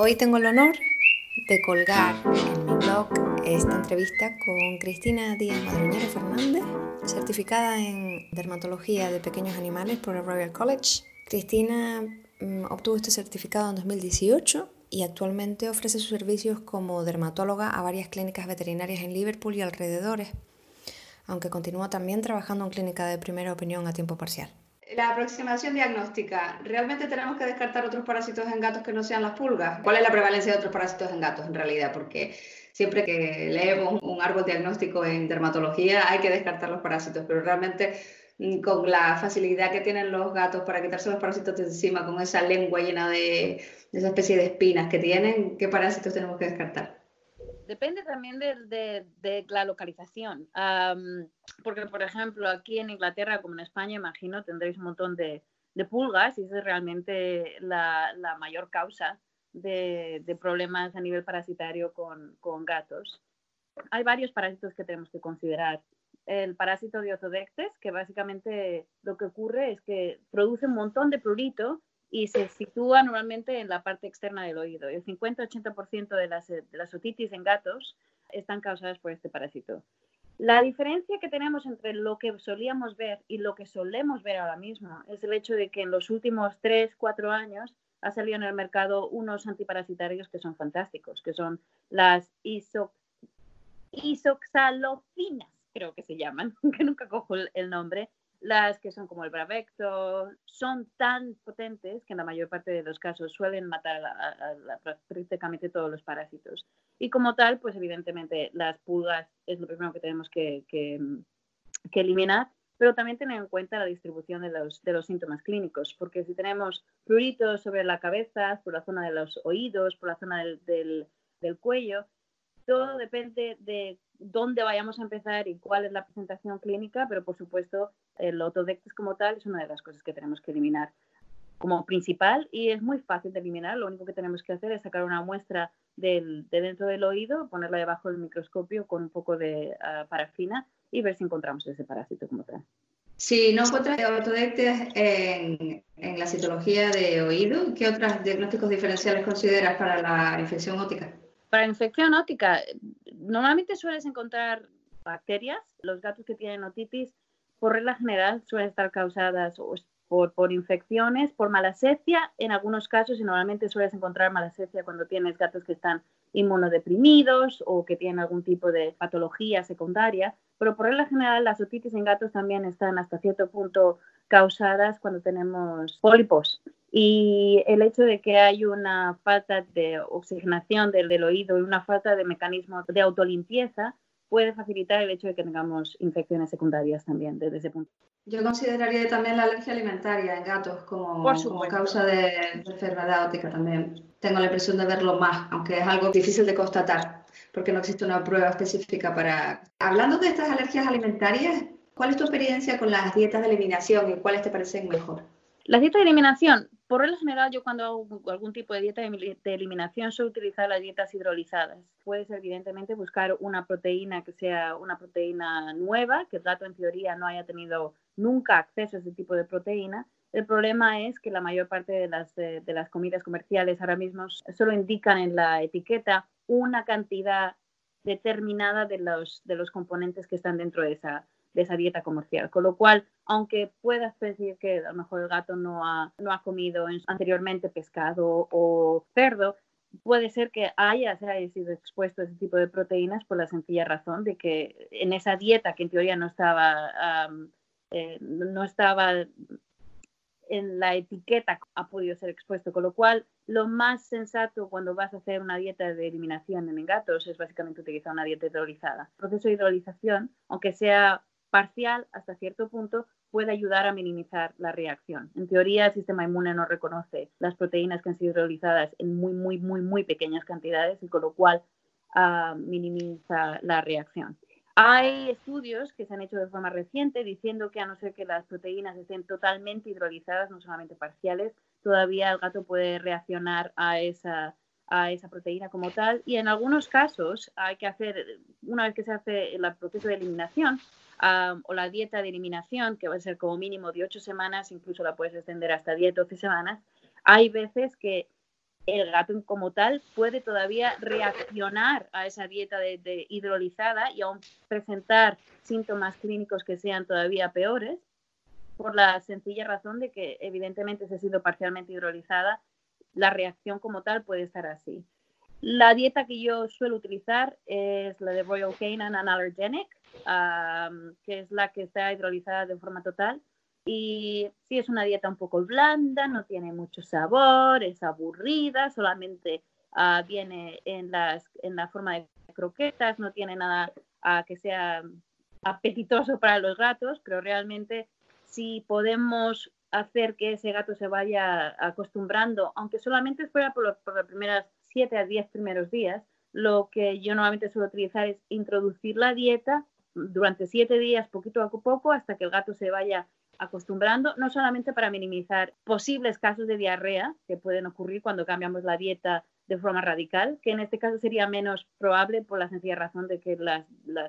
Hoy tengo el honor de colgar en mi blog esta entrevista con Cristina Díaz Madroñero Fernández, certificada en dermatología de pequeños animales por el Royal College. Cristina mm, obtuvo este certificado en 2018 y actualmente ofrece sus servicios como dermatóloga a varias clínicas veterinarias en Liverpool y alrededores, aunque continúa también trabajando en clínica de primera opinión a tiempo parcial la aproximación diagnóstica, ¿realmente tenemos que descartar otros parásitos en gatos que no sean las pulgas? ¿Cuál es la prevalencia de otros parásitos en gatos en realidad? Porque siempre que leemos un árbol diagnóstico en dermatología hay que descartar los parásitos, pero realmente con la facilidad que tienen los gatos para quitarse los parásitos de encima, con esa lengua llena de, de esa especie de espinas que tienen, ¿qué parásitos tenemos que descartar? Depende también de, la localización. porque, por ejemplo, aquí en Inglaterra, como en España, imagino, tendréis un montón de, pulgas y esa es realmente la, mayor causa de, problemas a nivel parasitario con, gatos. Hay varios parásitos que tenemos que considerar. El parásito de Otodectes, que básicamente lo que ocurre es que produce un montón de prurito y se sitúa normalmente en la parte externa del oído. El 50-80% de las, otitis en gatos están causadas por este parásito. La diferencia que tenemos entre lo que solíamos ver y lo que solemos ver ahora mismo es el hecho de que en los últimos 3, 4 años ha salido en el mercado unos antiparasitarios que son fantásticos, que son las iso, isoxalofinas, creo que se llaman, que nunca cojo el nombre, las que son como el Bravecto son tan potentes que en la mayor parte de los casos suelen matar a, prácticamente todos los parásitos. Y como tal, pues evidentemente las pulgas es lo primero que tenemos que, eliminar, pero también tener en cuenta la distribución de los, de los síntomas clínicos, porque si tenemos pruritos sobre la cabeza, por la zona de los oídos, por la zona del, del cuello, todo depende de dónde vayamos a empezar y cuál es la presentación clínica, pero por supuesto el autodectes como tal es una de las cosas que tenemos que eliminar como principal y es muy fácil de eliminar. Lo único que tenemos que hacer es sacar una muestra de dentro del oído, ponerla debajo del microscopio con un poco de ah, parafina y ver si encontramos ese parásito como tal. Si no encuentras autodectes en, en la citología de oído, ¿qué otros diagnósticos diferenciales consideras para la infección óptica? Para infección óptica, normalmente sueles encontrar bacterias. Los gatos que tienen otitis, por regla general, suelen estar causadas por, por, infecciones, por malacesia en algunos casos, y normalmente sueles encontrar malacesia cuando tienes gatos que están inmunodeprimidos o que tienen algún tipo de patología secundaria. Pero por regla general, las otitis en gatos también están hasta cierto punto causadas cuando tenemos pólipos y el hecho de que hay una falta de oxigenación del, oído y una falta de mecanismo de autolimpieza puede facilitar el hecho de que tengamos infecciones secundarias también desde ese punto. Yo consideraría también la alergia alimentaria en gatos como, como causa de, enfermedad óptica también. Tengo la impresión de verlo más, aunque es algo difícil de constatar, porque no existe una prueba específica para... Hablando de estas alergias alimentarias, ¿cuál es tu experiencia con las dietas de eliminación y cuáles te parecen mejor? Las dietas de eliminación, por regla general, yo cuando hago algún tipo de dieta de eliminación suelo utilizar las dietas hidrolizadas. Puedes evidentemente buscar una proteína que sea una proteína nueva, que el gato en teoría no haya tenido nunca acceso a ese tipo de proteína. El problema es que la mayor parte de las, de, las comidas comerciales ahora mismo solo indican en la etiqueta una cantidad determinada de los, de los componentes que están dentro de esa, de esa dieta comercial. Con lo cual, aunque puedas decir que a lo mejor el gato no ha, no ha comido anteriormente pescado o cerdo, puede ser que haya, haya sido expuesto a ese tipo de proteínas por la sencilla razón de que en esa dieta que en teoría no estaba, eh, no estaba en la etiqueta ha podido ser expuesto, con lo cual lo más sensato cuando vas a hacer una dieta de eliminación en gatos es básicamente utilizar una dieta hidrolizada. El proceso de hidrolización, aunque sea parcial hasta cierto punto puede ayudar a minimizar la reacción. En teoría, el sistema inmune no reconoce las proteínas que han sido realizadas en muy, muy, muy, muy pequeñas cantidades y con lo cual ah, minimiza la reacción. Hay estudios que se han hecho de forma reciente diciendo que a no ser que las proteínas estén totalmente hidrolizadas, no solamente parciales, todavía el gato puede reaccionar a esa, a esa proteína como tal y en algunos casos hay que hacer, una vez que se hace el proceso de eliminación o la dieta de eliminación, que va a ser como mínimo de 8 semanas, incluso la puedes extender hasta 10, 12 semanas, hay veces que el gato como tal puede todavía reaccionar a esa dieta de, hidrolizada y aún presentar síntomas clínicos que sean todavía peores, por la sencilla razón de que evidentemente se ha sido parcialmente hidrolizada, la reacción como tal puede estar así. La dieta que yo suelo utilizar es la de Royal Canin Analergenic, que es la que está hidrolizada de forma total. Y sí es una dieta un poco blanda, no tiene mucho sabor, es aburrida, solamente ah, viene en, las, en la forma de croquetas, no tiene nada ah, que sea apetitoso para los gatos, pero realmente si podemos hacer que ese gato se vaya acostumbrando, aunque solamente fuera por, los primeros 7 a 10 primeros días, lo que yo normalmente suelo utilizar es introducir la dieta durante 7 días, poquito a poco, hasta que el gato se vaya acostumbrando, no solamente para minimizar posibles casos de diarrea que pueden ocurrir cuando cambiamos la dieta de forma radical, que en este caso sería menos probable por la sencilla razón de que las,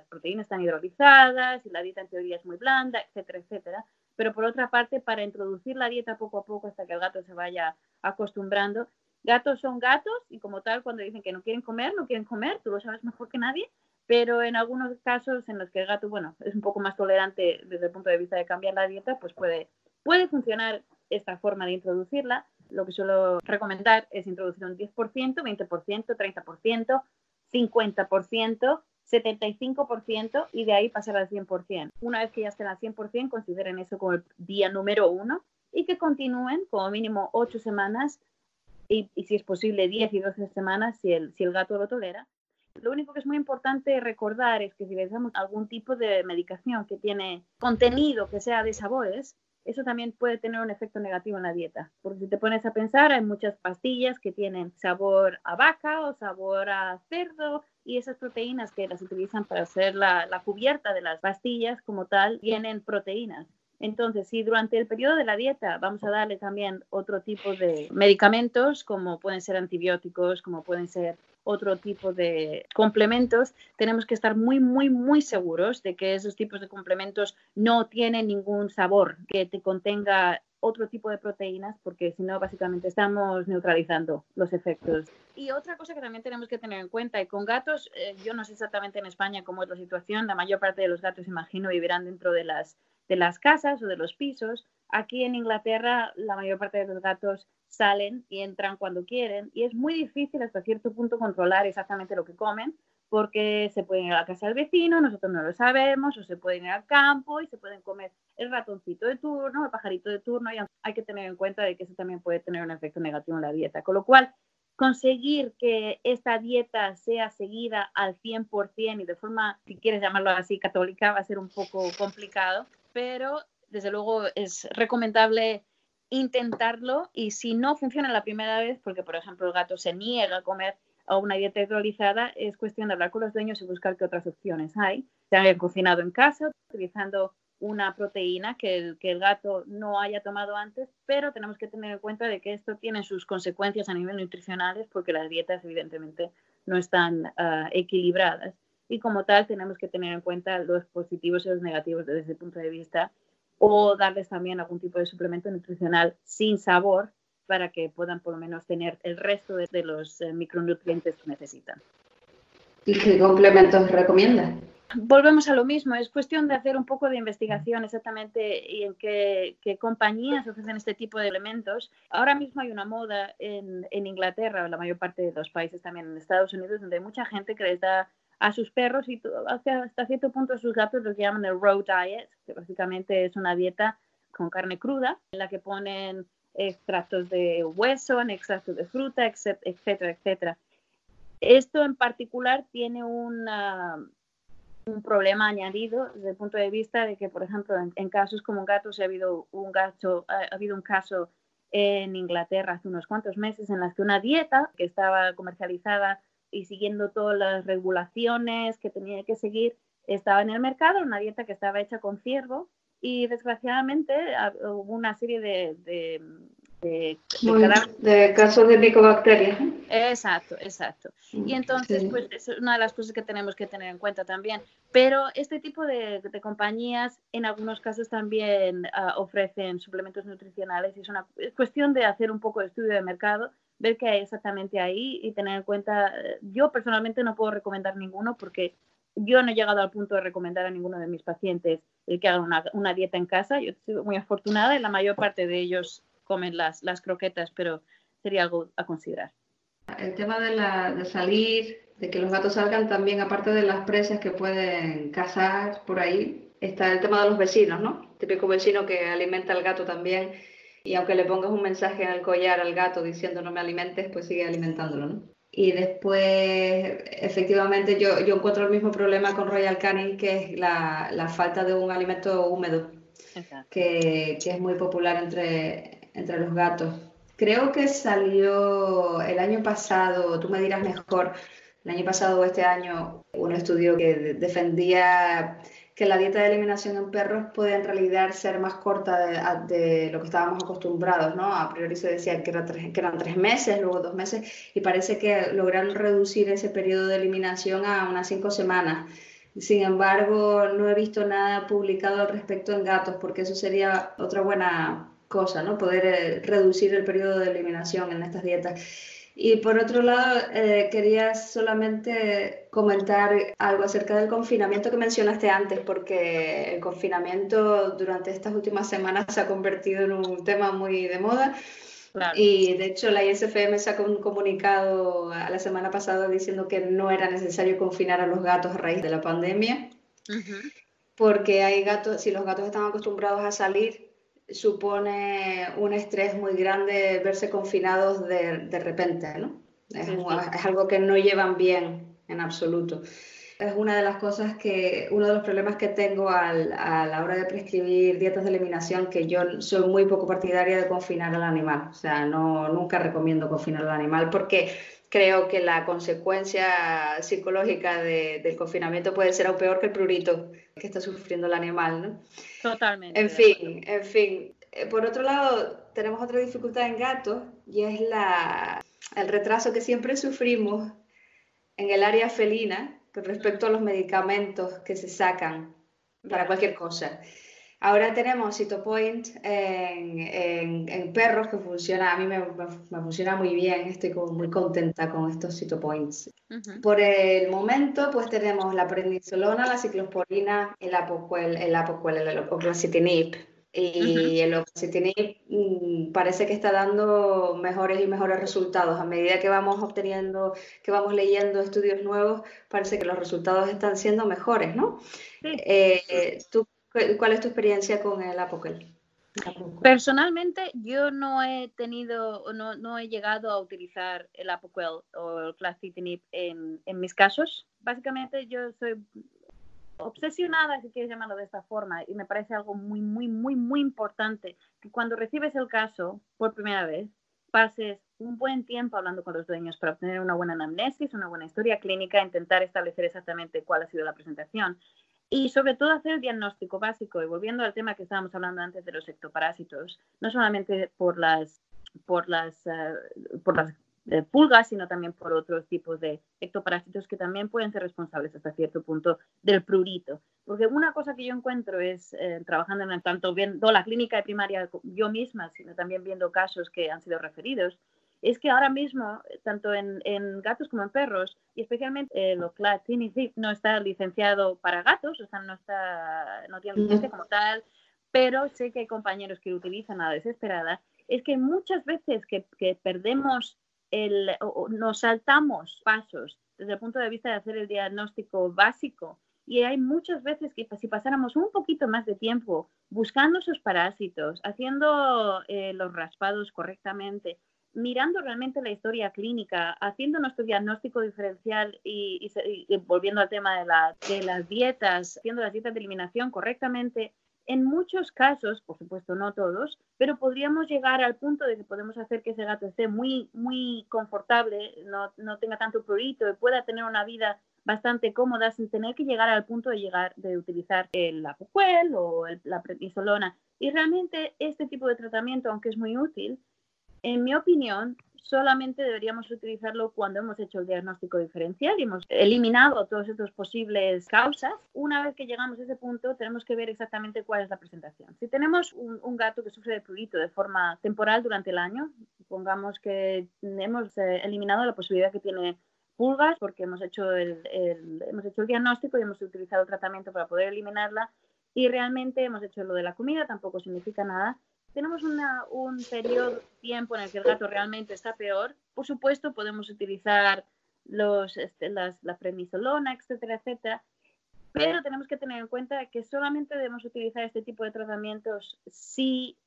proteínas están hidrolizadas y la dieta en teoría es muy blanda, etcétera, etcétera. Pero por otra parte, para introducir la dieta poco a poco hasta que el gato se vaya acostumbrando, gatos son gatos y como tal, cuando dicen que no quieren comer, no quieren comer, tú lo sabes mejor que nadie, pero en algunos casos en los que el gato, bueno, es un poco más tolerante desde el punto de vista de cambiar la dieta, pues puede, puede funcionar esta forma de introducirla. Lo que suelo recomendar es introducir un 10%, 20%, 30%, 50%, 75% y de ahí pasar al 100%. Una vez que ya estén al 100%, consideren eso como el día número uno y que continúen como mínimo 8 semanas y, si es posible 10 y 12 semanas si el, si el gato lo tolera lo único que es muy importante recordar es que si utilizamos algún tipo de medicación que tiene contenido que sea de sabores, eso también puede tener un efecto negativo en la dieta. Porque si te pones a pensar, hay muchas pastillas que tienen sabor a vaca o sabor a cerdo y esas proteínas que las utilizan para hacer la, la cubierta de las pastillas como tal tienen proteínas. Entonces, si durante el periodo de la dieta vamos a darle también otro tipo de medicamentos, como pueden ser antibióticos, como pueden ser otro tipo de complementos, tenemos que estar muy, muy, muy seguros de que esos tipos de complementos no tienen ningún sabor que te contenga otro tipo de proteínas, porque si no, básicamente estamos neutralizando los efectos. Y otra cosa que también tenemos que tener en cuenta, y con gatos, eh, yo no sé exactamente en España cómo es la situación, la mayor parte de los gatos, imagino, vivirán dentro de las, de las casas o de los pisos. Aquí en Inglaterra, la mayor parte de los gatos salen y entran cuando quieren y es muy difícil hasta cierto punto controlar exactamente lo que comen porque se pueden ir a la casa del vecino, nosotros no lo sabemos, o se pueden ir al campo y se pueden comer el ratoncito de turno, el pajarito de turno, y hay que tener en cuenta de que eso también puede tener un efecto negativo en la dieta. Con lo cual, conseguir que esta dieta sea seguida al 100% y de forma, si quieres llamarlo así, católica, va a ser un poco complicado, pero desde luego es recomendable intentarlo y si no funciona la primera vez, porque por ejemplo el gato se niega a comer a una dieta hidrolizada, es cuestión de hablar con los dueños y buscar qué otras opciones hay. Se han cocinado en casa utilizando una proteína que el, gato no haya tomado antes, pero tenemos que tener en cuenta de que esto tiene sus consecuencias a nivel nutricionales porque las dietas evidentemente no están ah, equilibradas y como tal tenemos que tener en cuenta los positivos y los negativos desde ese punto de vista o darles también algún tipo de suplemento nutricional sin sabor para que puedan por lo menos tener el resto de, los eh, micronutrientes que necesitan. ¿Y qué complementos recomienda? Volvemos a lo mismo, es cuestión de hacer un poco de investigación exactamente y en qué, compañías ofrecen este tipo de elementos. Ahora mismo hay una moda en, en Inglaterra, en la mayor parte de los países también en Estados Unidos, donde hay mucha gente que les da a sus perros y hasta cierto punto a sus gatos lo que llaman el raw diet, que básicamente es una dieta con carne cruda, en la que ponen extractos de hueso, extractos de fruta, etcétera, etcétera. Esto en particular tiene una, un problema añadido desde el punto de vista de que, por ejemplo, en, casos como un, gato, ha habido un caso en Inglaterra hace unos cuantos meses en las que una dieta que estaba comercializada y siguiendo todas las regulaciones que tenía que seguir, estaba en el mercado, una dieta que estaba hecha con ciervo y desgraciadamente hubo una serie de, de, de, casos de micobacterias. Exacto, exacto. Y entonces, pues es una de las cosas que tenemos que tener en cuenta también. Pero este tipo de, compañías en algunos casos también ah, ofrecen suplementos nutricionales y es una cuestión de hacer un poco de estudio de mercado, ver qué hay exactamente ahí y tener en cuenta, yo personalmente no puedo recomendar ninguno porque yo no he llegado al punto de recomendar a ninguno de mis pacientes el que hagan una, dieta en casa. Yo sido muy afortunada y la mayor parte de ellos comen las, las croquetas, pero sería algo a considerar. El tema de, la, de salir, de que los gatos salgan también, aparte de las presas que pueden cazar por ahí, está el tema de los vecinos, ¿no? Típico vecino que alimenta al gato también y aunque le pongas un mensaje en el collar al gato diciendo no me alimentes, pues sigue alimentándolo, ¿no? Y después, efectivamente, yo, yo encuentro el mismo problema con Royal Canin, que es la, la falta de un alimento húmedo, que, que, es muy popular entre, entre los gatos. Creo que salió el año pasado, tú me dirás mejor, el año pasado o este año, un estudio que defendía que la dieta de eliminación en perros puede en realidad ser más corta de, lo que estábamos acostumbrados, ¿no? A priori se decía que, que, eran tres meses, luego dos meses, y parece que lograron reducir ese periodo de eliminación a unas cinco semanas. Sin embargo, no he visto nada publicado al respecto en gatos, porque eso sería otra buena cosa, ¿no? Poder eh, reducir el periodo de eliminación en estas dietas. Y por otro lado, eh, quería solamente comentar algo acerca del confinamiento que mencionaste antes, porque el confinamiento durante estas últimas semanas se ha convertido en un tema muy de moda. Y de hecho la ISFM sacó un comunicado a la semana pasada diciendo que no era necesario confinar a los gatos a raíz de la pandemia, porque hay gatos, si los gatos están acostumbrados a salir, supone un estrés muy grande verse confinados de, de repente, ¿no? Es, es, algo que no llevan bien en absoluto. Es una de las cosas que, uno de los problemas que tengo al, a la hora de prescribir dietas de eliminación, que yo soy muy poco partidaria de confinar al animal. O sea, no, nunca recomiendo confinar al animal porque creo que la consecuencia psicológica del confinamiento puede ser aún peor que el prurito que está sufriendo el animal, ¿no? Totalmente. En fin, en fin. Eh, por otro lado, tenemos otra dificultad en gatos y es la, el retraso que siempre sufrimos en el área felina respecto a los medicamentos que se sacan para cualquier cosa. Ahora tenemos Cytopoint en, en, perros que funciona, a mí me, me, funciona muy bien, estoy como muy contenta con estos Cytopoints. Por el momento, pues tenemos la prednisolona, la ciclosporina, el apoquel, el apoquel, el oclacitinib. Y el oxacitinib mm, parece que está dando mejores y mejores resultados. A medida que vamos obteniendo, que vamos leyendo estudios nuevos, parece que los resultados están siendo mejores, ¿no? Eh, ¿tú ¿Cuál es tu experiencia con el Apoquel? Personalmente, yo no he tenido, no, no he llegado a utilizar el Apoquel o el Clacitinib en, en mis casos. Básicamente, yo soy obsesionada, si quieres llamarlo de esta forma, y me parece algo muy, muy, muy, muy importante que cuando recibes el caso por primera vez, pases un buen tiempo hablando con los dueños para obtener una buena anamnesis, una buena historia clínica, intentar establecer exactamente cuál ha sido la presentación y sobre todo hacer el diagnóstico básico. Y volviendo al tema que estábamos hablando antes de los ectoparásitos, no solamente por las, por las, eh, por las eh, pulgas, sino también por otros tipos de ectoparásitos que también pueden ser responsables hasta cierto punto del prurito. Porque una cosa que yo encuentro es, eh, trabajando en tanto viendo la clínica de primaria yo misma, sino también viendo casos que han sido referidos, es que ahora mismo, tanto en, gatos como en perros, y especialmente el Oclatinib no está licenciado para gatos, o sea, no, está, no tiene licencia como tal, pero sé que hay compañeros que lo utilizan a la desesperada, es que muchas veces que, perdemos el, nos saltamos pasos desde el punto de vista de hacer el diagnóstico básico, y hay muchas veces que si pasáramos un poquito más de tiempo buscando esos parásitos, haciendo eh, los raspados correctamente, mirando realmente la historia clínica, haciendo nuestro diagnóstico diferencial y, volviendo al tema de, las dietas, haciendo las dietas de eliminación correctamente, en muchos casos, por supuesto no todos, pero podríamos llegar al punto de que podemos hacer que ese gato esté muy, muy confortable, no, no tenga tanto prurito y pueda tener una vida bastante cómoda sin tener que llegar al punto de llegar de utilizar el apoquel o la prednisolona. Y realmente este tipo de tratamiento, aunque es muy útil, en mi opinión, solamente deberíamos utilizarlo cuando hemos hecho el diagnóstico diferencial y hemos eliminado todas estas posibles causas. Una vez que llegamos a ese punto, tenemos que ver exactamente cuál es la presentación. Si tenemos un, gato que sufre de prurito de forma temporal durante el año, supongamos que hemos eh, eliminado la posibilidad que tiene pulgas porque hemos hecho el, hemos hecho el diagnóstico y hemos utilizado el tratamiento para poder eliminarla y realmente hemos hecho lo de la comida, tampoco significa nada. Tenemos un periodo de tiempo en el que el gato realmente está peor. Por supuesto, podemos utilizar los, este, las, la prednisolona, etcétera, etcétera. Pero tenemos que tener en cuenta que solamente debemos utilizar este tipo de tratamientos si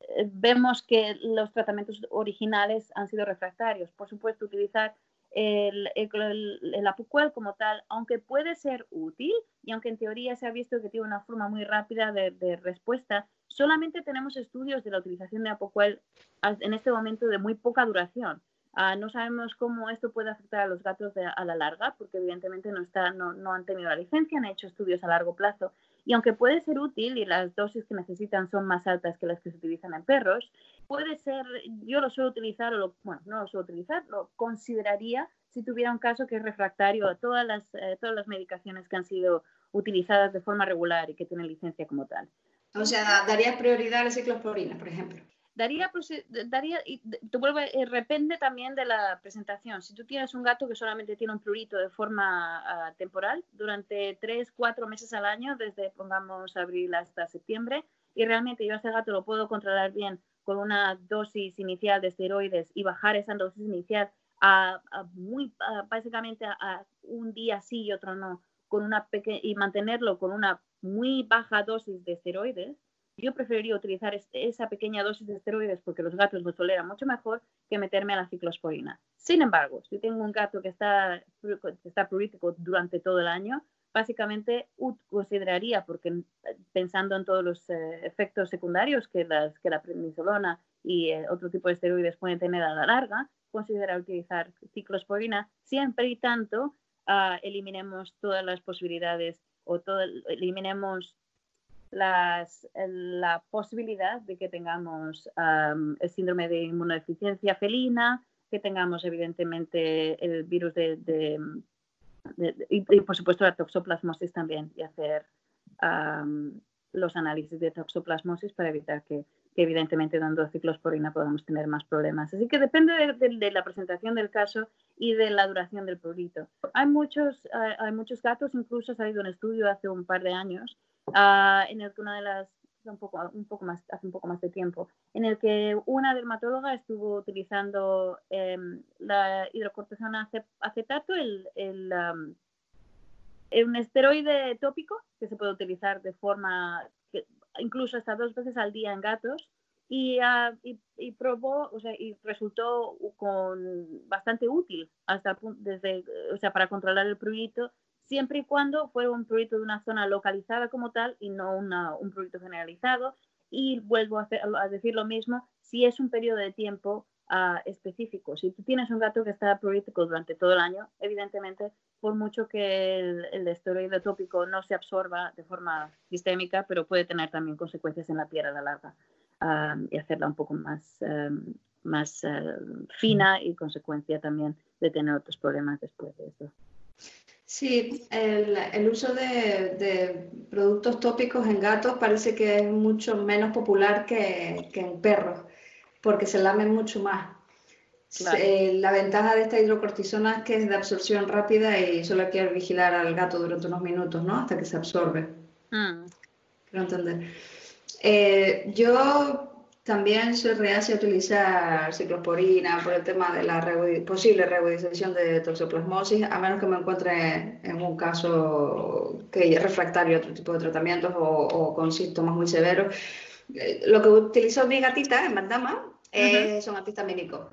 eh, vemos que los tratamientos originales han sido refractarios. Por supuesto, utilizar el, el, como tal, aunque puede ser útil y aunque en teoría se ha visto que tiene una forma muy rápida de, respuesta, solamente tenemos estudios de la utilización de apucuel en este momento de muy poca duración. Ah, no sabemos cómo esto puede afectar a los gatos a la larga, porque evidentemente no, está, no, no, han tenido la licencia, han hecho estudios a largo plazo. Y aunque puede ser útil y las dosis que necesitan son más altas que las que se utilizan en perros, puede ser, yo lo suelo utilizar, o lo, bueno, no lo suelo utilizar, lo consideraría si tuviera un caso que es refractario a todas las, eh, todas las medicaciones que han sido utilizadas de forma regular y que tienen licencia como tal. O sea, darías prioridad a la ciclosporina, por ejemplo. Daría, daría y te vuelvo, eh, depende también de la presentación. Si tú tienes un gato que solamente tiene un prurito de forma ah, temporal durante tres, cuatro meses al año, desde pongamos abril hasta septiembre, y realmente yo a ese gato lo puedo controlar bien con una dosis inicial de esteroides y bajar esa dosis inicial a, muy básicamente a, un día sí y otro no, con una y mantenerlo con una muy baja dosis de esteroides, yo preferiría utilizar esa pequeña dosis de esteroides porque los gatos lo toleran mucho mejor que meterme a la ciclosporina. Sin embargo, si tengo un gato que está, está purítico durante todo el año, básicamente consideraría, porque pensando en todos los eh, efectos secundarios que, las, que la prednisolona y eh, otro tipo de esteroides pueden tener a la larga, considera utilizar ciclosporina siempre y tanto uh, eliminemos todas las posibilidades o todo, eliminemos las, la posibilidad de que tengamos el síndrome de inmunodeficiencia felina, que tengamos evidentemente el virus de, y, por supuesto la toxoplasmosis también y hacer los análisis de toxoplasmosis para evitar que, evidentemente dando ciclosporina podamos tener más problemas. Así que depende de, la presentación del caso y de la duración del prurito. Hay muchos, hay muchos gatos, incluso ha salido un estudio hace un par de años Ah, en el que una de las, un poco, un poco más, hace un poco más de tiempo, en el que una dermatóloga estuvo utilizando em, la hidrocortisona acetato, el, el un esteroide tópico que se puede utilizar de forma, incluso hasta dos veces al día en gatos, y, uh, y, probó, o sea, y resultó con bastante útil hasta desde, o sea, para controlar el prurito siempre y cuando fuera un proyecto de una zona localizada como tal y no un proyecto generalizado. Y vuelvo a, decir lo mismo, si es un periodo de tiempo ah, específico. Si tú tienes un gato que está prorítico durante todo el año, evidentemente, por mucho que el, el esteroide tópico no se absorba de forma sistémica, pero puede tener también consecuencias en la piel a la larga ah, y hacerla un poco más, em, más eh, fina y consecuencia también de tener otros problemas después de esto. Sí, el, uso de, productos tópicos en gatos parece que es mucho menos popular que, en perros, porque se lamen mucho más. Eh, la ventaja de esta hidrocortisona es que es de absorción rápida y solo hay que vigilar al gato durante unos minutos, ¿no? Hasta que se absorbe. Mm. entender. Eh, yo también soy reacia a utilizar ciclosporina por el tema de la posible reagudización de toxoplasmosis, a menos que me encuentre en un caso que es refractario a otro tipo de tratamientos o, con síntomas muy severos. Eh, lo que utilizó mi gatita en Bandama es un antihistamínico.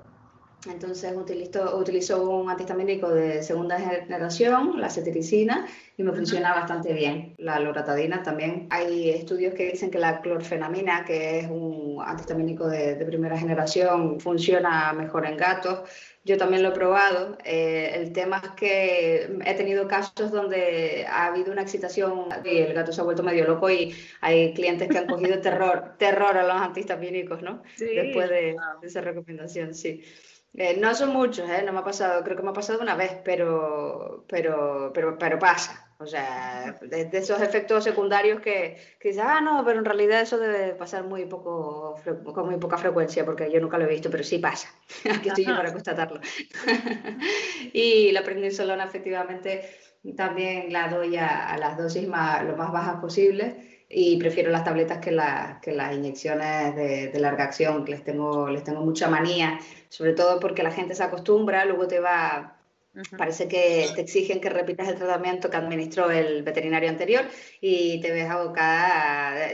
Entonces utilizó, un antihistamínico de segunda generación, la cetiricina, y me funciona bastante bien. La loratadina también. Hay estudios que dicen que la clorfenamina, que es un antihistamínico de, primera generación, funciona mejor en gatos. Yo también lo he probado. Eh, el tema es que he tenido casos donde ha habido una excitación y el gato se ha vuelto medio loco y hay clientes que han cogido terror, terror a los antihistamínicos, ¿no? Después de, de esa recomendación, sí. Eh, no son muchos, ¿eh? no me ha pasado, creo que me ha pasado una vez, pero, pero, pero, pero pasa. O sea, de, esos efectos secundarios que, que dices, ah, no, pero en realidad eso debe pasar muy poco, con muy poca frecuencia, porque yo nunca lo he visto, pero sí pasa. Aquí estoy yo para constatarlo. y la prednisolona efectivamente también la doy a, las dosis más, lo más bajas posibles y prefiero las tabletas que, que las inyecciones de, larga acción, que les tengo, les tengo mucha manía, sobre todo porque la gente se acostumbra, luego te va Parece que te exigen que repitas el tratamiento que administró el veterinario anterior y te ves abocada,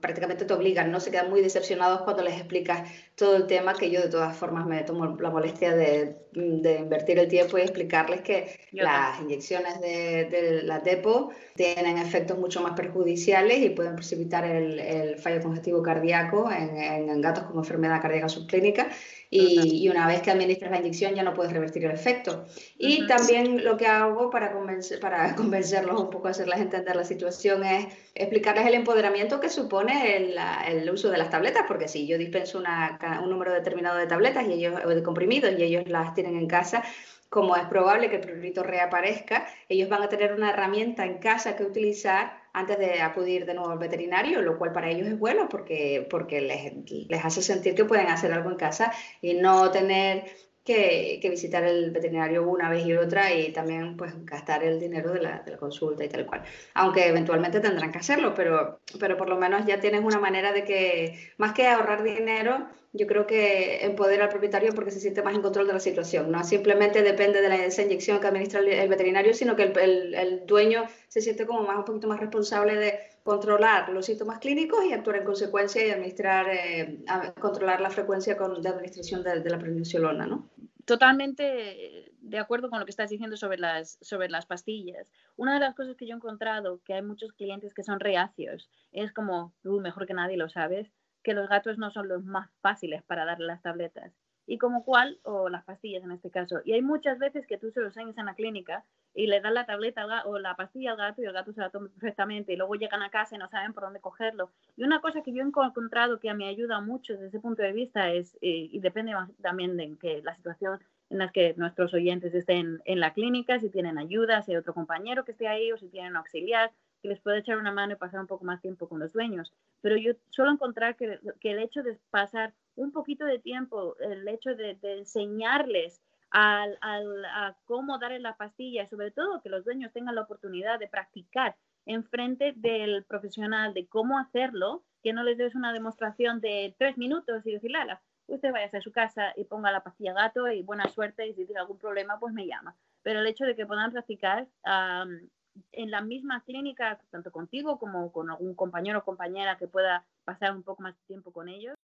prácticamente te obligan, ¿no? Se quedan muy decepcionados cuando les explicas todo el tema, que yo de todas formas me tomo la molestia de, invertir el tiempo y explicarles que las inyecciones de, la DEPO tienen efectos mucho más perjudiciales y pueden precipitar el, fallo congestivo cardíaco en, en gatos como enfermedad cardíaca subclínica y, una vez que administras la inyección ya no puedes revertir el efecto. Y también lo que hago para, convencer, para convencerlos un poco, hacerles entender la situación, es explicarles el empoderamiento que supone el, el uso de las tabletas, porque si yo dispenso una, un número determinado de tabletas y ellos, o de comprimidos y ellos las tienen en casa, como es probable que el prurito reaparezca, ellos van a tener una herramienta en casa que utilizar antes de acudir de nuevo al veterinario, lo cual para ellos es bueno porque, porque les, les hace sentir que pueden hacer algo en casa y no tener que, visitar el veterinario una vez y otra y también pues gastar el dinero de la, consulta y tal cual. Aunque eventualmente tendrán que hacerlo, pero, pero por lo menos ya tienes una manera de que, más que ahorrar dinero, yo creo que empodera al propietario porque se siente más en control de la situación. No simplemente depende de la, esa inyección que administra el, veterinario, sino que el, el, dueño se siente como más un poquito más responsable de controlar los síntomas clínicos y actuar en consecuencia y administrar, eh, controlar la frecuencia de administración de, la prednisolona, ¿no? Totalmente de acuerdo con lo que estás diciendo sobre las, sobre las pastillas. Una de las cosas que yo he encontrado, que hay muchos clientes que son reacios, es como, tú mejor que nadie lo sabes, que los gatos no son los más fáciles para darle las tabletas. Y como cual, o las pastillas en este caso. Y hay muchas veces que tú se los enseñas en la clínica y le das la tableta o la pastilla al gato y el gato se la toma perfectamente y luego llegan a casa y no saben por dónde cogerlo. Y una cosa que yo he encontrado que me ayuda mucho desde ese punto de vista es, eh, y depende también de que la situación en la que nuestros oyentes estén en la clínica, si tienen ayuda, si hay otro compañero que esté ahí o si tienen auxiliar que les puede echar una mano y pasar un poco más tiempo con los dueños. Pero yo suelo encontrar que, que el hecho de pasar un poquito de tiempo, el hecho de, enseñarles al, al, a cómo darle la pastilla sobre todo que los dueños tengan la oportunidad de practicar en frente del profesional de cómo hacerlo, que no les des una demostración de tres minutos y decirle, ala, usted vaya a su casa y ponga la pastilla gato y buena suerte y si tiene algún problema pues me llama. Pero el hecho de que puedan practicar en la misma clínica, tanto contigo como con algún compañero o compañera que pueda pasar un poco más de tiempo con ellos,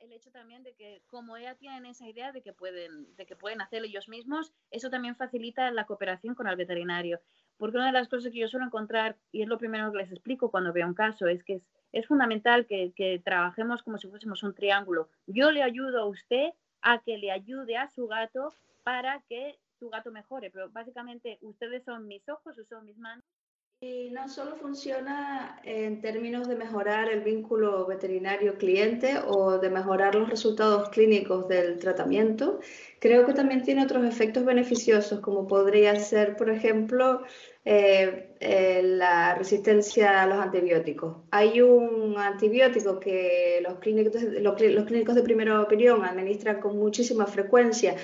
el hecho también de que como ya tienen esa idea de que pueden de que pueden hacerlo ellos mismos eso también facilita la cooperación con el veterinario. Porque una de las cosas que yo suelo encontrar y es lo primero que les explico cuando veo un caso es que es, fundamental que, que trabajemos como si fuésemos un triángulo. Yo le ayudo a usted a que le ayude a su gato para que su gato mejore pero básicamente ustedes son mis ojos o son mis manos y no solo funciona en términos de mejorar el vínculo veterinario-cliente o de mejorar los resultados clínicos del tratamiento, creo que también tiene otros efectos beneficiosos, como podría ser, por ejemplo, eh, eh, la resistencia a los antibióticos. Hay un antibiótico que los clínicos, los clínicos de primera opinión administran con muchísima frecuencia.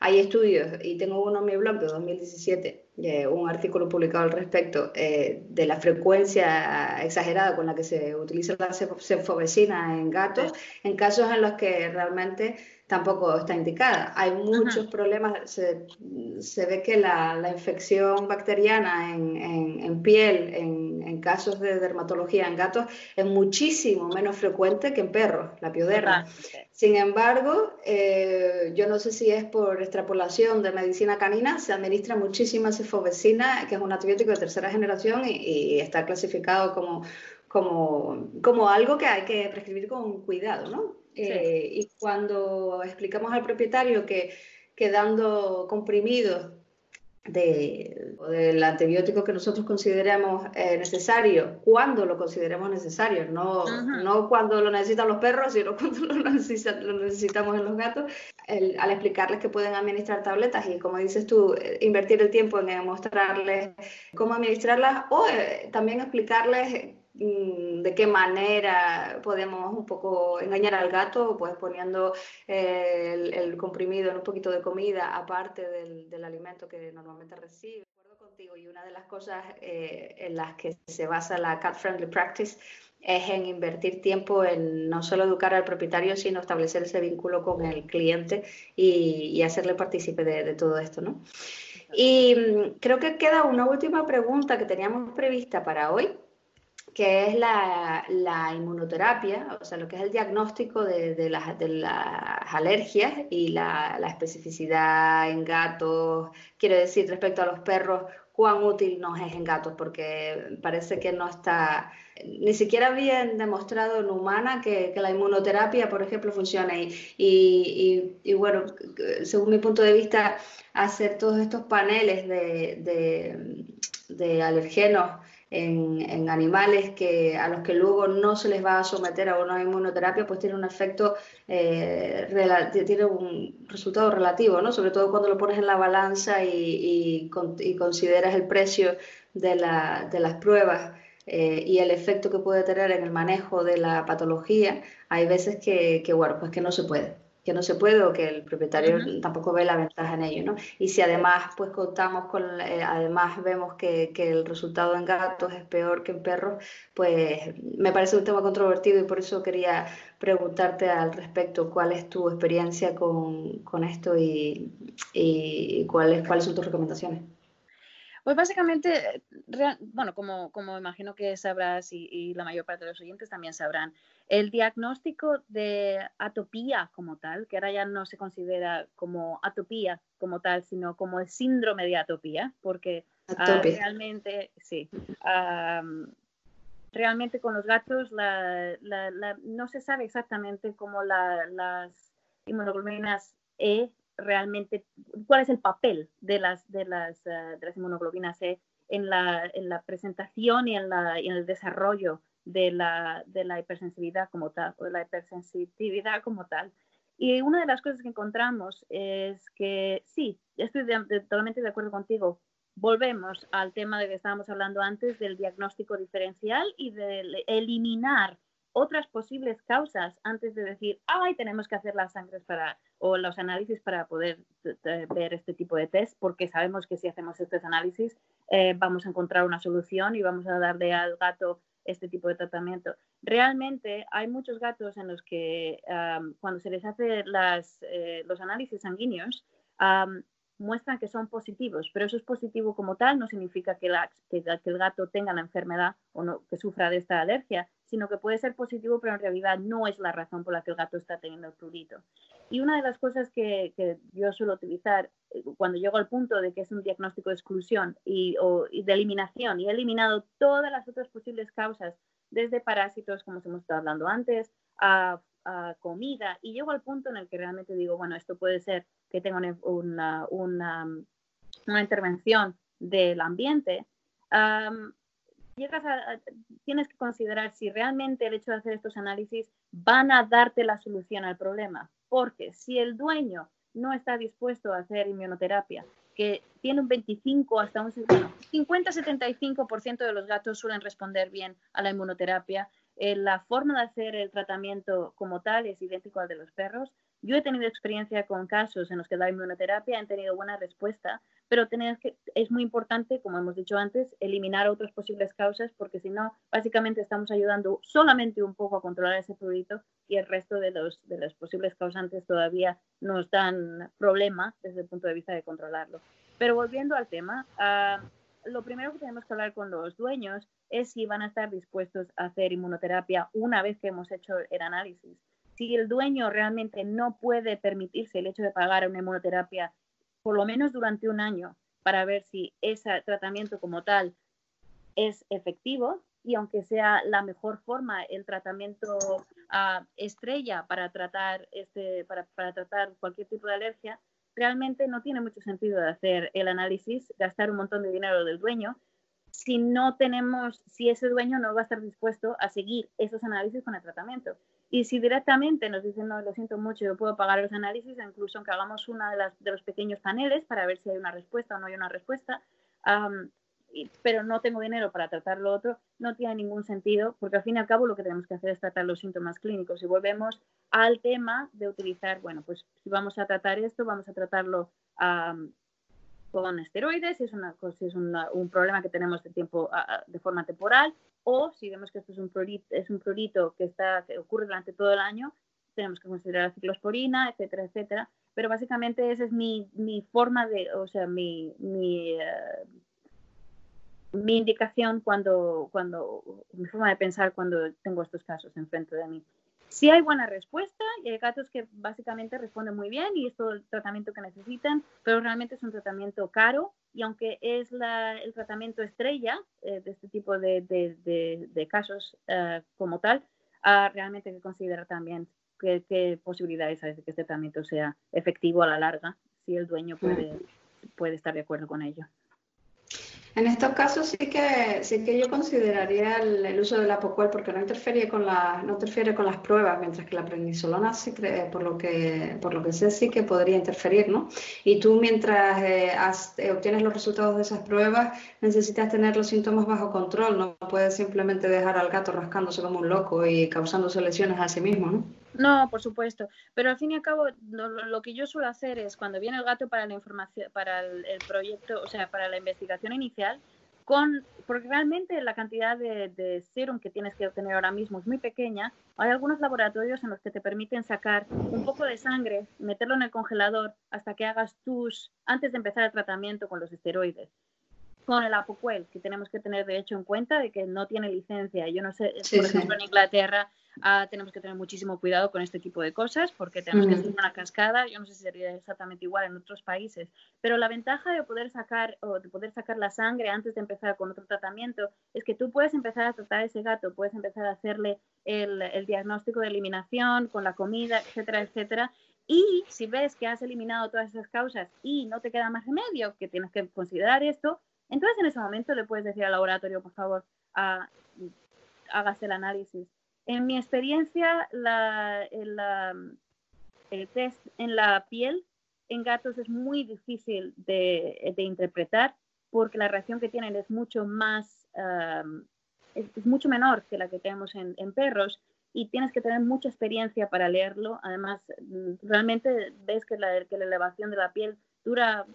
Hay estudios, y tengo uno en mi blog de 2017, eh, un artículo publicado al respecto eh, de la frecuencia exagerada con la que se utiliza la cefovecina en gatos, en casos en los que realmente tampoco está indicada. Hay muchos problemas, se, se, ve que la, la infección bacteriana en, en, piel, en, en, casos de dermatología en gatos, es muchísimo menos frecuente que en perros, la pioderma. Sin embargo, eh, yo no sé si es por extrapolación de medicina canina, se administra muchísima cefovecina, que es un antibiótico de tercera generación y, está clasificado como, como, como algo que hay que prescribir con cuidado, ¿no? Eh, y cuando explicamos al propietario que, que dando comprimidos de, del antibiótico que nosotros consideremos eh, necesario, cuando lo consideremos necesario, no, no cuando lo necesitan los perros, sino cuando lo, lo necesitamos en los gatos, al explicarles que pueden administrar tabletas y como dices tú, eh, invertir el tiempo en mostrarles cómo administrarlas o eh, también explicarles de qué manera podemos un poco engañar al gato, pues poniendo eh, el, comprimido en un poquito de comida aparte del, alimento que normalmente recibe. contigo y una de las cosas eh, en las que se basa la Cat Friendly Practice es en invertir tiempo en no solo educar al propietario, sino establecer ese vínculo con el cliente y, hacerle partícipe de, de, todo esto, ¿no? Y mm, creo que queda una última pregunta que teníamos prevista para hoy, que es la, inmunoterapia, o sea, lo que es el diagnóstico de, las, de las, alergias y la, especificidad en gatos, quiero decir, respecto a los perros, cuán útil nos es en gatos, porque parece que no está ni siquiera bien demostrado en humana que, la inmunoterapia, por ejemplo, funciona. Y, y, y, bueno, según mi punto de vista, hacer todos estos paneles de, de alergenos en, animales que, a los que luego no se les va a someter a una inmunoterapia, pues tiene un efecto, eh, tiene un resultado relativo, ¿no? Sobre todo cuando lo pones en la balanza y, consideras el precio de, las pruebas. Eh, y el efecto que puede tener en el manejo de la patología, hay veces que, que, bueno, pues que no se puede que no se puede o que el propietario tampoco ve la ventaja en ello, ¿no? Y si además pues contamos con, eh, además vemos que, que, el resultado en gatos es peor que en perros, pues me parece un tema controvertido y por eso quería preguntarte al respecto cuál es tu experiencia con, con esto y, y cuáles, cuáles son tus recomendaciones. Pues básicamente, bueno, como, como imagino que sabrás y, y, la mayor parte de los oyentes también sabrán, el diagnóstico de atopía como tal, que ahora ya no se considera como atopía como tal, sino como el síndrome de atopía, porque ah, realmente, sí, realmente con los gatos no se sabe exactamente cómo las inmunoglobulinas E realmente, cuál es el papel de las, de las, ah, de las inmunoglobulinas E en la, en la presentación y en, la, en el desarrollo de la, de la hipersensibilidad como tal, o de la hipersensitividad como tal. Y una de las cosas que encontramos es que sí, estoy totalmente de acuerdo contigo. Volvemos al tema de que estábamos hablando antes del diagnóstico diferencial y de eliminar otras posibles causas antes de decir, ay, tenemos que hacer las sangres para, o los análisis para poder ver este tipo de test, porque sabemos que si hacemos estos análisis eh, vamos a encontrar una solución y vamos a darle al gato este tipo de tratamiento. Realmente hay muchos gatos en los que cuando se les hace eh, los análisis sanguíneos muestran que son positivos, pero eso es positivo como tal, no significa que, que, el gato tenga la enfermedad o que sufra de esta alergia, sino que puede ser positivo, pero en realidad no es la razón por la que el gato está teniendo el prurito. Y una de las cosas que, que yo suelo utilizar eh, cuando llego al punto de que es un diagnóstico de exclusión y, o, de eliminación, y he eliminado todas las otras posibles causas, desde parásitos, como hemos estado hablando antes, a, comida, y llego al punto en el que realmente digo, bueno, esto puede ser que tenga una, una, una intervención del ambiente, llegas a, tienes que considerar si realmente el hecho de hacer estos análisis van a darte la solución al problema. Porque si el dueño no está dispuesto a hacer inmunoterapia, que tiene un 25 hasta un 50-75% de los gatos suelen responder bien a la inmunoterapia. Eh, la forma de hacer el tratamiento como tal es idéntico al de los perros. Yo he tenido experiencia con casos en los que la inmunoterapia han tenido buena respuesta, pero que, es muy importante, como hemos dicho antes, eliminar otras posibles causas, porque si no, básicamente estamos ayudando solamente un poco a controlar ese prurito y el resto de los, de los posibles causantes todavía nos dan problema desde el punto de vista de controlarlo. Pero volviendo al tema, ah, lo primero que tenemos que hablar con los dueños es si van a estar dispuestos a hacer inmunoterapia una vez que hemos hecho el análisis. Si el dueño realmente no puede permitirse el hecho de pagar una inmunoterapia por lo menos durante un año para ver si ese tratamiento como tal es efectivo y aunque sea la mejor forma, el tratamiento uh, estrella para tratar, este, para, para, tratar cualquier tipo de alergia, realmente no tiene mucho sentido de hacer el análisis, gastar un montón de dinero del dueño, si no tenemos, si ese dueño no va a estar dispuesto a seguir esos análisis con el tratamiento. Y si directamente nos dicen, no, lo siento mucho, yo puedo pagar los análisis, incluso aunque hagamos uno de, de los pequeños paneles para ver si hay una respuesta o no hay una respuesta, pero no tengo dinero para tratar lo otro, no tiene ningún sentido, porque al fin y al cabo lo que tenemos que hacer es tratar los síntomas clínicos. Y volvemos al tema de utilizar, bueno, pues si vamos a tratar esto, vamos a tratarlo con esteroides, si es, una, si es un problema que tenemos de, tiempo, de forma temporal, o si vemos que esto es un prurito, es un que, está, que ocurre durante todo el año, tenemos que considerar la ciclosporina, etcétera, etcétera. Pero básicamente esa es mi, mi forma de, o sea, mi, mi eh, mi indicación cuando, cuando, mi forma de pensar cuando tengo estos casos enfrente de mí. Si hay buena respuesta y hay gatos que básicamente responden muy bien y es todo el tratamiento que necesitan, pero realmente es un tratamiento caro y aunque es la, el tratamiento estrella eh, de este tipo de, de, de, casos uh, como tal, uh, realmente hay que considerar también qué, qué posibilidades hay de que este tratamiento sea efectivo a la larga, si el dueño puede, puede estar de acuerdo con ello. En estos casos sí que sí que yo consideraría el, uso del apocual porque no interfiere con la, no interfiere con las pruebas, mientras que la prednisolona sí por lo que por lo que sé sí que podría interferir, ¿no? Y tú mientras eh, eh, obtienes los resultados de esas pruebas necesitas tener los síntomas bajo control, no puedes simplemente dejar al gato rascándose como un loco y causándose lesiones a sí mismo, ¿no? No, por supuesto. Pero al fin y al cabo, lo, que yo suelo hacer es cuando viene el gato para la información, para el, proyecto, o sea, para la investigación inicial, con, porque realmente la cantidad de, de, serum que tienes que obtener ahora mismo es muy pequeña. Hay algunos laboratorios en los que te permiten sacar un poco de sangre, meterlo en el congelador hasta que hagas tus, antes de empezar el tratamiento con los esteroides con el Apoquel, que tenemos que tener de hecho en cuenta de que no tiene licencia. Yo no sé, por ejemplo, en Inglaterra ah, tenemos que tener muchísimo cuidado con este tipo de cosas porque tenemos que hacer una cascada. Yo no sé si sería exactamente igual en otros países, pero la ventaja de poder sacar o de poder sacar la sangre antes de empezar con otro tratamiento es que tú puedes empezar a tratar a ese gato, puedes empezar a hacerle el, el diagnóstico de eliminación con la comida, etcétera, etcétera. Y si ves que has eliminado todas esas causas y no te queda más remedio, que tienes que considerar esto, entonces en ese momento le puedes decir al laboratorio, por favor, a, hágase el análisis. En mi experiencia, el, test en la piel en gatos es muy difícil de, interpretar porque la reacción que tienen es mucho más, es, mucho menor que la que tenemos en, perros y tienes que tener mucha experiencia para leerlo. Además, realmente ves que la elevación de la piel dura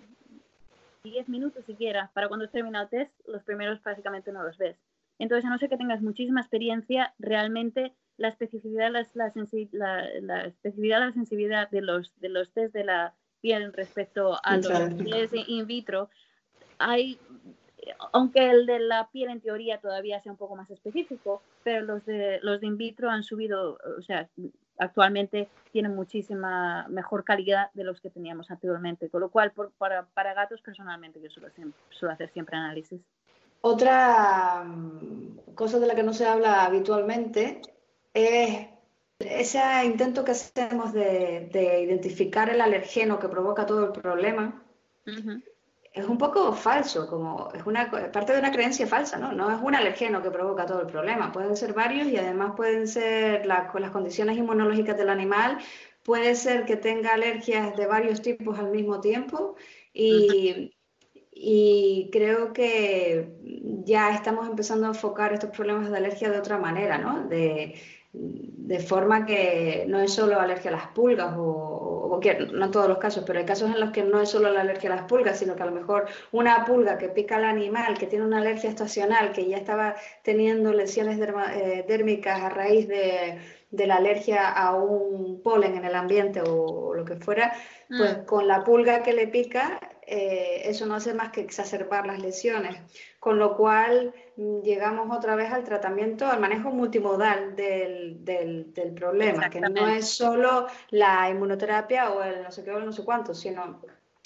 10 minutos siquiera, para cuando has terminado el test, los primeros prácticamente no los ves. Entonces, a no ser que tengas muchísima experiencia, realmente la especificidad, la, la, la, especificidad, la sensibilidad de los, de los test de la piel respecto a los test in vitro, hay, aunque el de la piel en teoría todavía sea un poco más específico, pero los de, los de in vitro han subido, o sea, actualmente tienen muchísima mejor calidad de los que teníamos anteriormente. Con lo cual, para, para, gatos, personalmente, yo suelo, suelo hacer siempre análisis. Otra mm, cosa de la que no se habla habitualmente es ese intento que hacemos de, de identificar el alergeno que provoca todo el problema es un poco falso, como es una parte de una creencia falsa, ¿no? No es un alergeno que provoca todo el problema, pueden ser varios y además pueden ser las condiciones inmunológicas del animal, puede ser que tenga alergias de varios tipos al mismo tiempo y, y creo que ya estamos empezando a enfocar estos problemas de alergia de otra manera, ¿no? De, de forma que no es solo alergia a las pulgas o, no en todos los casos, pero hay casos en los que no es solo la alergia a las pulgas, sino que a lo mejor una pulga que pica al animal, que tiene una alergia estacional, que ya estaba teniendo lesiones eh, dérmicas a raíz de, de, la alergia a un polen en el ambiente o, lo que fuera, pues mm. con la pulga que le pica eh, eso no hace más que exacerbar las lesiones, con lo cual mm, llegamos otra vez al tratamiento, al manejo multimodal del, del, problema, que no es solo la inmunoterapia o el no sé qué o el no sé cuánto, sino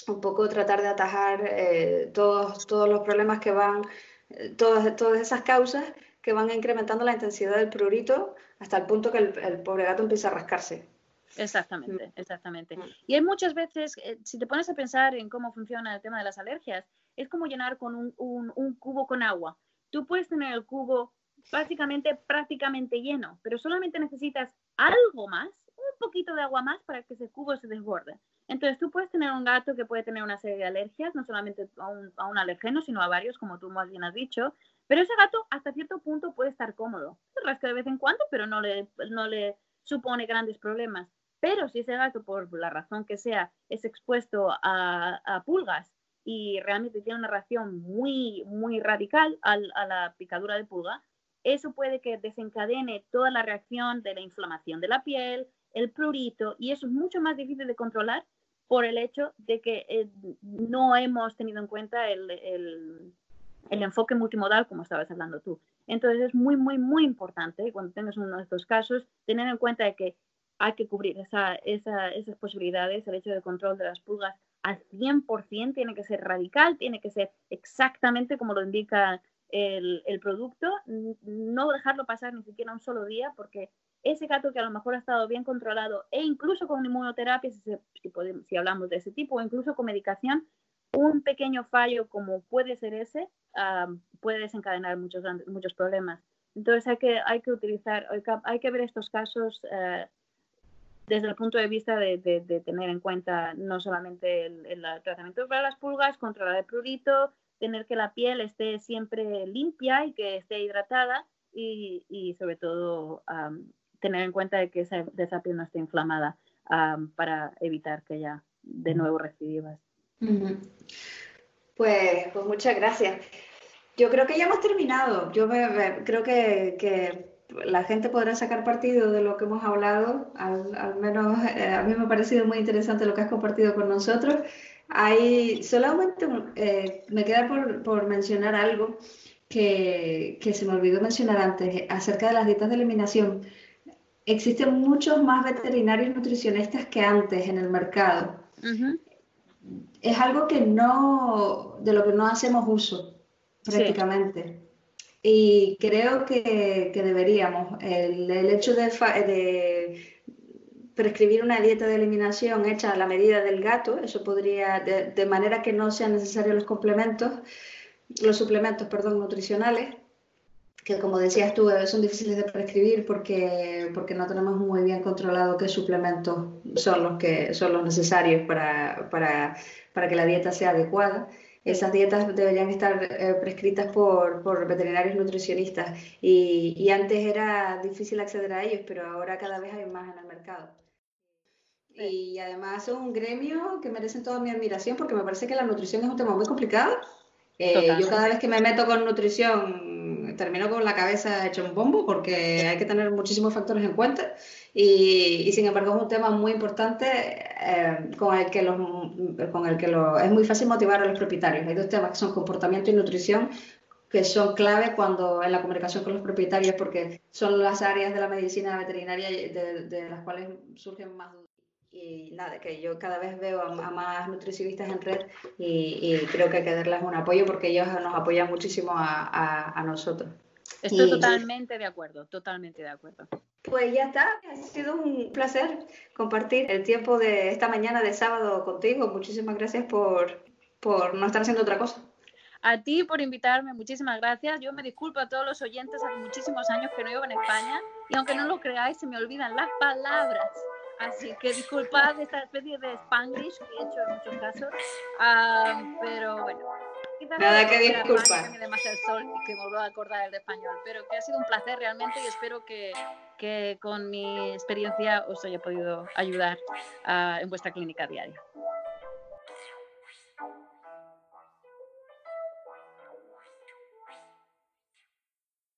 un poco tratar de atajar eh, todos, todos los problemas que van, eh, todas, todas esas causas que van incrementando la intensidad del prurito hasta el punto que el, el pobre gato empieza a rascarse. Exactamente, mm. exactamente. Mm. Y hay muchas veces, eh, si te pones a pensar en cómo funciona el tema de las alergias, es como llenar con un, un, cubo con agua. Tú puedes tener el cubo básicamente prácticamente lleno, pero solamente necesitas algo más, un poquito de agua más para que ese cubo se desborde. Entonces tú puedes tener un gato que puede tener una serie de alergias, no solamente a un, a un alergeno, sino a varios, como tú más bien has dicho, pero ese gato hasta cierto punto puede estar cómodo. Se rasca de vez en cuando, pero no le, no le supone grandes problemas. Pero si ese gato, por la razón que sea, es expuesto a, pulgas y realmente tiene una reacción muy, muy radical a, la picadura de pulga, eso puede que desencadene toda la reacción de la inflamación de la piel, el prurito, y eso es mucho más difícil de controlar por el hecho de que eh, no hemos tenido en cuenta el, enfoque multimodal como estabas hablando tú. Entonces es muy, muy, muy importante cuando tengas uno de estos casos tener en cuenta que hay que cubrir esa, esas posibilidades, el hecho de control de las pulgas al 100% tiene que ser radical, tiene que ser exactamente como lo indica el, producto, no dejarlo pasar ni siquiera un solo día, porque ese gato que a lo mejor ha estado bien controlado e incluso con inmunoterapia, si, hablamos de ese tipo, o incluso con medicación, un pequeño fallo como puede ser ese puede desencadenar muchos, muchos problemas. Entonces hay que, hay que utilizar, hay que, ver estos casos eh, desde el punto de vista de, tener en cuenta no solamente el, tratamiento para las pulgas, controlar el prurito, tener que la piel esté siempre limpia y que esté hidratada y, sobre todo tener en cuenta de que esa, piel no esté inflamada para evitar que haya de nuevo recidivas. Pues, pues muchas gracias. Yo creo que ya hemos terminado. Yo creo que la gente podrá sacar partido de lo que hemos hablado, al, menos eh, a mí me ha parecido muy interesante lo que has compartido con nosotros. Hay, solamente eh, me queda por, mencionar algo que, se me olvidó mencionar antes, acerca de las dietas de eliminación. Existen muchos más veterinarios nutricionistas que antes en el mercado. Es algo que no, de lo que no hacemos uso prácticamente. Y creo que, deberíamos. El, hecho de, prescribir una dieta de eliminación hecha a la medida del gato, eso podría, de, manera que no sean necesarios los complementos, los suplementos, perdón, nutricionales, que como decías tú, son difíciles de prescribir porque, porque no tenemos muy bien controlado qué suplementos son los que son los necesarios para, para que la dieta sea adecuada. Esas dietas deberían estar eh, prescritas por, por, veterinarios nutricionistas y, y, antes era difícil acceder a ellos, pero ahora cada vez hay más en el mercado. Y además son un gremio que merecen toda mi admiración porque me parece que la nutrición es un tema muy complicado. Eh, yo cada vez que me meto con nutrición termino con la cabeza hecha un bombo porque hay que tener muchísimos factores en cuenta y, sin embargo es un tema muy importante eh, con el que, los, con el que lo, es muy fácil motivar a los propietarios. Hay dos temas que son comportamiento y nutrición que son clave cuando en la comunicación con los propietarios porque son las áreas de la medicina veterinaria de, de las cuales surgen más dudas. Y nada, que yo cada vez veo a, más nutricionistas en red y, creo que hay que darles un apoyo porque ellos nos apoyan muchísimo a, a nosotros. Estoy totalmente de acuerdo, totalmente de acuerdo. Pues ya está, ha sido un placer compartir el tiempo de esta mañana de sábado contigo. Muchísimas gracias por, por no estar haciendo otra cosa. A ti por invitarme, muchísimas gracias. Yo me disculpo a todos los oyentes, hace muchísimos años que no vivo en España y aunque no lo creáis, se me olvidan las palabras. Así que disculpad esta especie de spanglish que he hecho en muchos casos, ah, pero bueno, Nada que disculpar. el sol y que me vuelvo a acordar el de español, pero que ha sido un placer realmente y espero que, que con mi experiencia os haya podido ayudar uh, en vuestra clínica diaria.